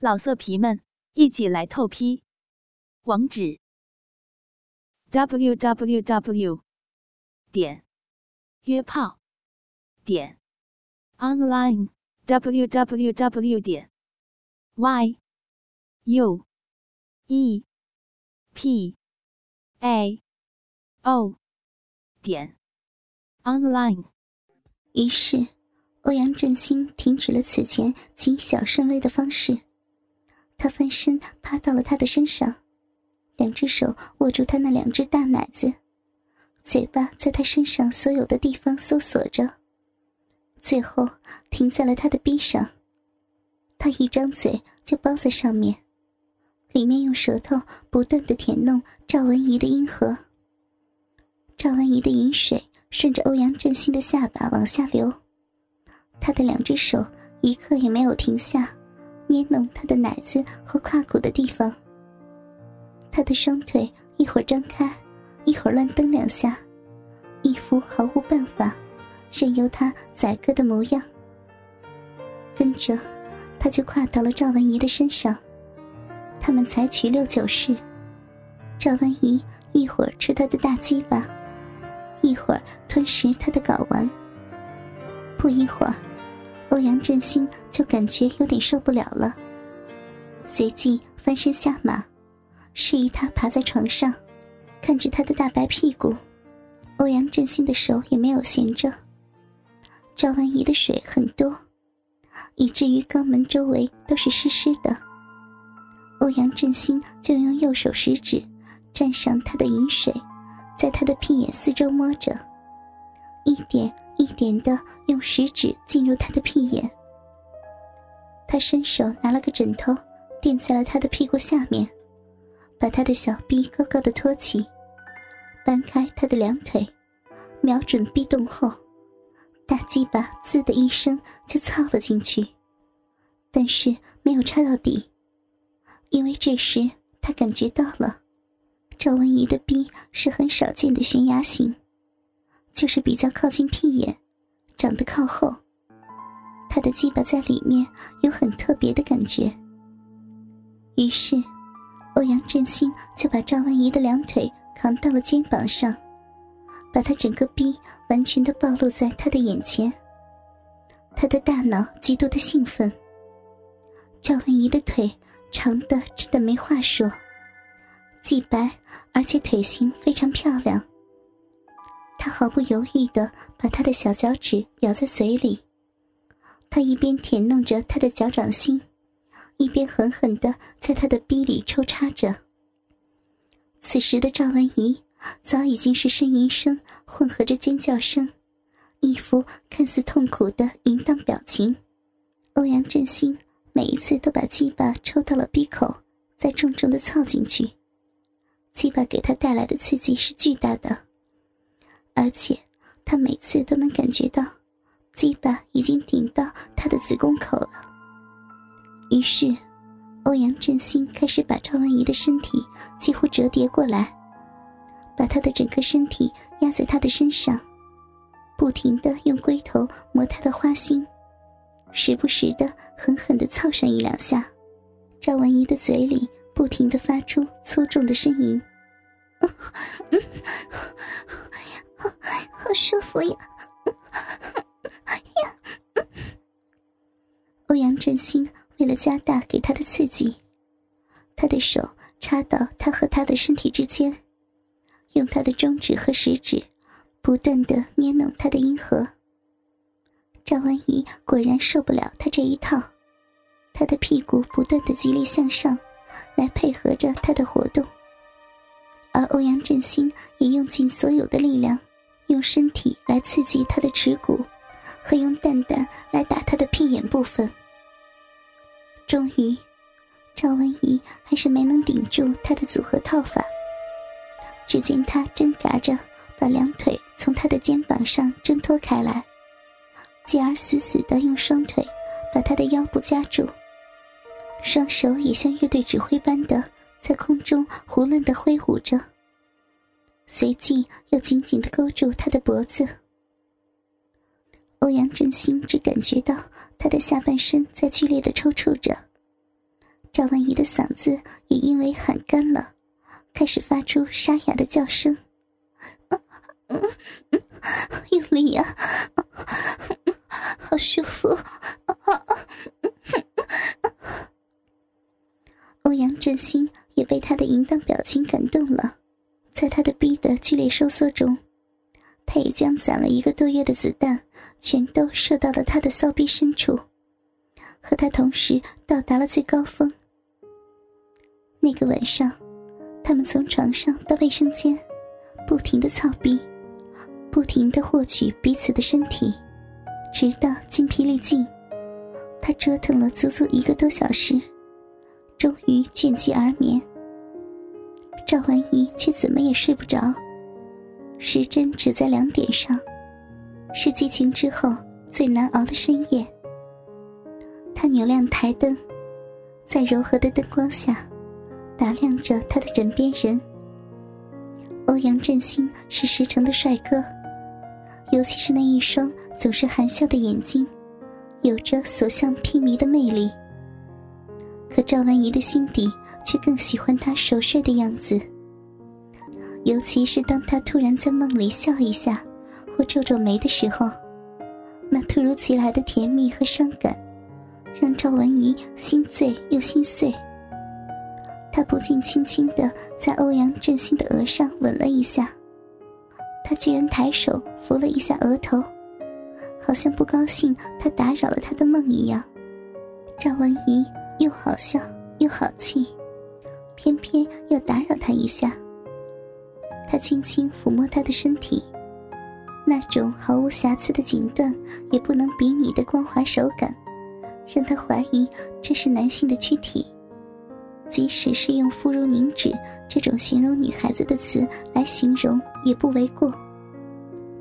老色皮们，一起来透批！网址：w w w 点约炮点 online w w w 点 y u e p a o 点 online。于是，欧阳振兴停止了此前谨小慎微的方式。他翻身趴到了他的身上，两只手握住他那两只大奶子，嘴巴在他身上所有的地方搜索着，最后停在了他的臂上。他一张嘴就包在上面，里面用舌头不断的舔弄赵文怡的阴核。赵文怡的饮水顺着欧阳振兴的下巴往下流，他的两只手一刻也没有停下。捏弄他的奶子和胯骨的地方，他的双腿一会儿张开，一会儿乱蹬两下，一副毫无办法，任由他宰割的模样。跟着，他就跨到了赵文怡的身上，他们采取六九式。赵文怡一会儿吃他的大鸡巴，一会儿吞食他的睾丸。不一会儿。欧阳振兴就感觉有点受不了了，随即翻身下马，示意他爬在床上，看着他的大白屁股。欧阳振兴的手也没有闲着。赵文怡的水很多，以至于肛门周围都是湿湿的。欧阳振兴就用右手食指蘸上他的饮水，在他的屁眼四周摸着，一点。一点的用食指进入他的屁眼，他伸手拿了个枕头垫在了他的屁股下面，把他的小臂高高的托起，搬开他的两腿，瞄准壁洞后，大鸡巴滋的一声就操了进去，但是没有插到底，因为这时他感觉到了，赵文怡的逼是很少见的悬崖型。就是比较靠近屁眼，长得靠后，他的鸡巴在里面有很特别的感觉。于是，欧阳振兴就把赵文怡的两腿扛到了肩膀上，把他整个逼完全的暴露在他的眼前。他的大脑极度的兴奋。赵文怡的腿长的真的没话说，既白而且腿型非常漂亮。毫不犹豫的把他的小脚趾咬在嘴里，他一边舔弄着他的脚掌心，一边狠狠的在他的逼里抽插着。此时的赵文怡早已经是呻吟声混合着尖叫声，一副看似痛苦的淫荡表情。欧阳振兴每一次都把鸡巴抽到了鼻口，再重重的操进去，鸡巴给他带来的刺激是巨大的。而且，他每次都能感觉到，鸡巴已经顶到他的子宫口了。于是，欧阳振兴开始把赵文怡的身体几乎折叠过来，把她的整个身体压在他的身上，不停的用龟头磨他的花心，时不时的狠狠的操上一两下。赵文怡的嘴里不停的发出粗重的呻吟。好舒服呀！欧阳振兴为了加大给他的刺激，他的手插到他和他的身体之间，用他的中指和食指不断的捏弄他的阴核。赵文怡果然受不了他这一套，他的屁股不断的极力向上，来配合着他的活动。而欧阳振兴也用尽所有的力量，用身体来刺激他的耻骨，和用蛋蛋来打他的屁眼部分。终于，赵文怡还是没能顶住他的组合套法。只见他挣扎着把两腿从他的肩膀上挣脱开来，继而死死的用双腿把他的腰部夹住，双手也像乐队指挥般的。在空中胡乱的挥舞着，随即又紧紧的勾住他的脖子。欧阳振兴只感觉到他的下半身在剧烈的抽搐着，赵万怡的嗓子也因为喊干了，开始发出沙哑的叫声。用力呀，好舒服！欧阳振兴被他的淫荡表情感动了，在他的逼的剧烈收缩中，他也将攒了一个多月的子弹全都射到了他的骚逼深处，和他同时到达了最高峰。那个晚上，他们从床上到卫生间，不停的操逼，不停的获取彼此的身体，直到精疲力尽。他折腾了足足一个多小时，终于倦极而眠。赵婉仪却怎么也睡不着，时针只在两点上，是激情之后最难熬的深夜。他扭亮台灯，在柔和的灯光下。打量着他的枕边人，欧阳振兴是石城的帅哥，尤其是那一双总是含笑的眼睛，有着所向披靡的魅力。可赵文怡的心底却更喜欢他熟睡的样子，尤其是当他突然在梦里笑一下，或皱皱眉的时候，那突如其来的甜蜜和伤感，让赵文怡心醉又心碎。他不禁轻轻的在欧阳振兴的额上吻了一下，他居然抬手扶了一下额头，好像不高兴他打扰了他的梦一样。赵文怡又好笑又好气，偏偏要打扰他一下。他轻轻抚摸他的身体，那种毫无瑕疵的锦缎也不能比拟的光滑手感，让他怀疑这是男性的躯体。即使是用“肤如凝脂”这种形容女孩子的词来形容，也不为过。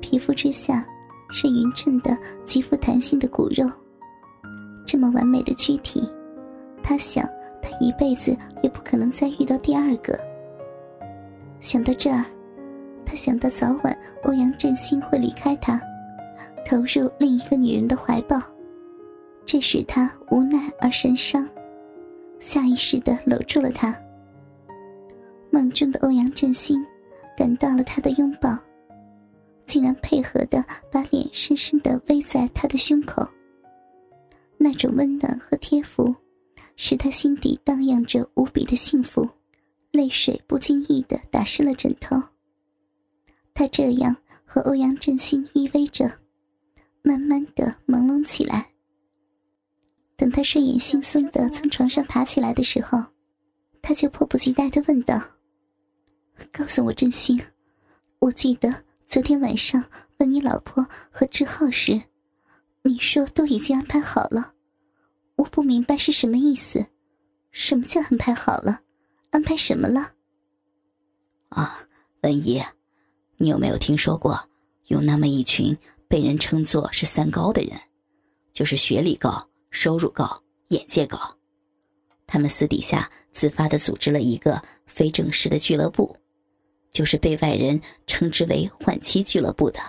皮肤之下是匀称的、极富弹性的骨肉，这么完美的躯体，他想，他一辈子也不可能再遇到第二个。想到这儿，他想到早晚欧阳振兴会离开他，投入另一个女人的怀抱，这使他无奈而神伤。下意识的搂住了他。梦中的欧阳振兴，感到了他的拥抱，竟然配合的把脸深深的偎在他的胸口。那种温暖和贴服，使他心底荡漾着无比的幸福，泪水不经意的打湿了枕头。他这样和欧阳振兴依偎着，慢慢的朦胧起来。等他睡眼惺忪的从床上爬起来的时候，他就迫不及待的问道：“告诉我真心，我记得昨天晚上问你老婆和志浩时，你说都已经安排好了。我不明白是什么意思，什么叫安排好了？安排什么了？”啊，文姨，你有没有听说过有那么一群被人称作是三高的人，就是学历高。收入高，眼界高，他们私底下自发的组织了一个非正式的俱乐部，就是被外人称之为“换妻俱乐部”的，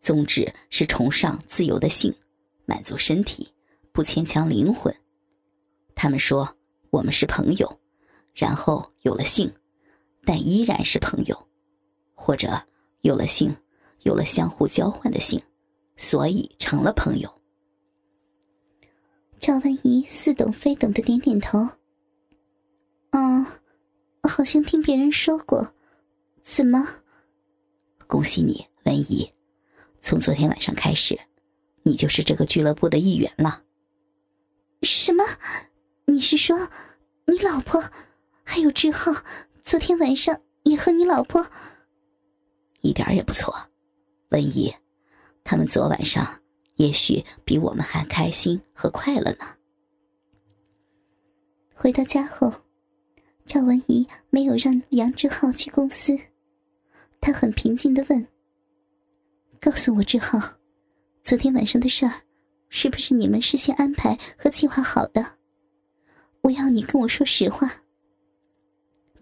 宗旨是崇尚自由的性，满足身体，不牵强灵魂。他们说我们是朋友，然后有了性，但依然是朋友，或者有了性，有了相互交换的性，所以成了朋友。赵文怡似懂非懂的点点头。哦，好像听别人说过，怎么？恭喜你，文怡，从昨天晚上开始，你就是这个俱乐部的一员了。什么？你是说，你老婆还有志浩，昨天晚上也和你老婆？一点也不错，文怡，他们昨晚上。也许比我们还开心和快乐呢。回到家后，赵文怡没有让杨志浩去公司，她很平静的问：“告诉我，志浩，昨天晚上的事儿，是不是你们事先安排和计划好的？我要你跟我说实话。”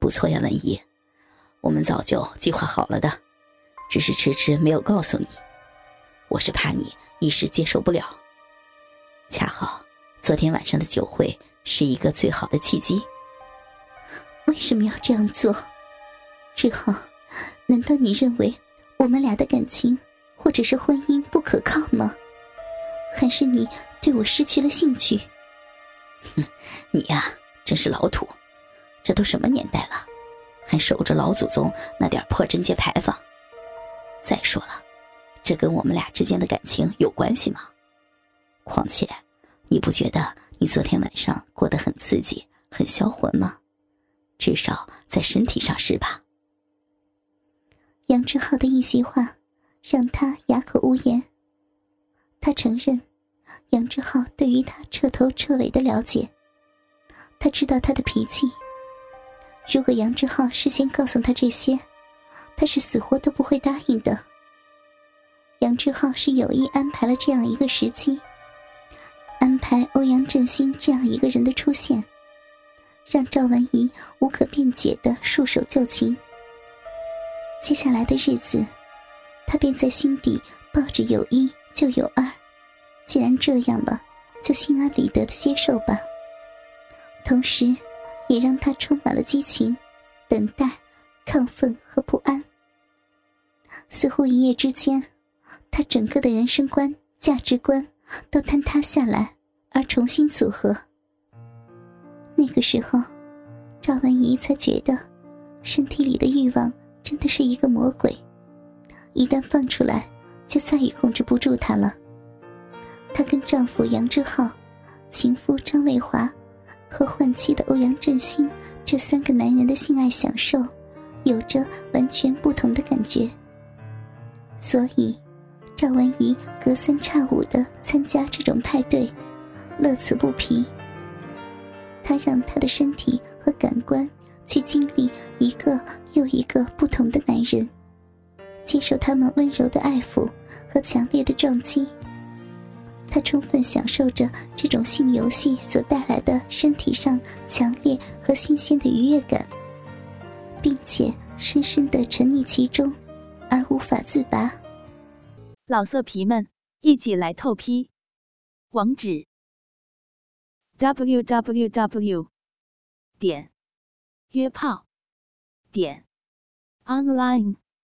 不错呀，文怡，我们早就计划好了的，只是迟迟没有告诉你。我是怕你。一时接受不了。恰好昨天晚上的酒会是一个最好的契机。为什么要这样做？志浩，难道你认为我们俩的感情或者是婚姻不可靠吗？还是你对我失去了兴趣？哼，你呀，真是老土！这都什么年代了，还守着老祖宗那点破贞节牌坊？再说了，这跟我们俩之间的感情有关系吗？况且，你不觉得你昨天晚上过得很刺激、很销魂吗？至少在身体上是吧？杨志浩的一席话让他哑口无言。他承认，杨志浩对于他彻头彻尾的了解。他知道他的脾气。如果杨志浩事先告诉他这些，他是死活都不会答应的。杨志浩是有意安排了这样一个时机，安排欧阳振兴这样一个人的出现，让赵文怡无可辩解的束手就擒。接下来的日子，他便在心底抱着有一就有二，既然这样了，就心安理得的接受吧。同时，也让他充满了激情、等待、亢奋和不安。似乎一夜之间，他整个的人生观、价值观都坍塌下来，而重新组合。那个时候，赵文怡才觉得，身体里的欲望。真的是一个魔鬼，一旦放出来，就再也控制不住她了。她跟丈夫杨志浩、情夫张卫华和换妻的欧阳振兴这三个男人的性爱享受，有着完全不同的感觉。所以，赵文怡隔三差五的参加这种派对，乐此不疲。她让她的身体和感官。去经历一个又一个不同的男人，接受他们温柔的爱抚和强烈的撞击。他充分享受着这种性游戏所带来的身体上强烈和新鲜的愉悦感，并且深深的沉溺其中，而无法自拔。老色皮们，一起来透批！网址：w w w. 点。约炮点 online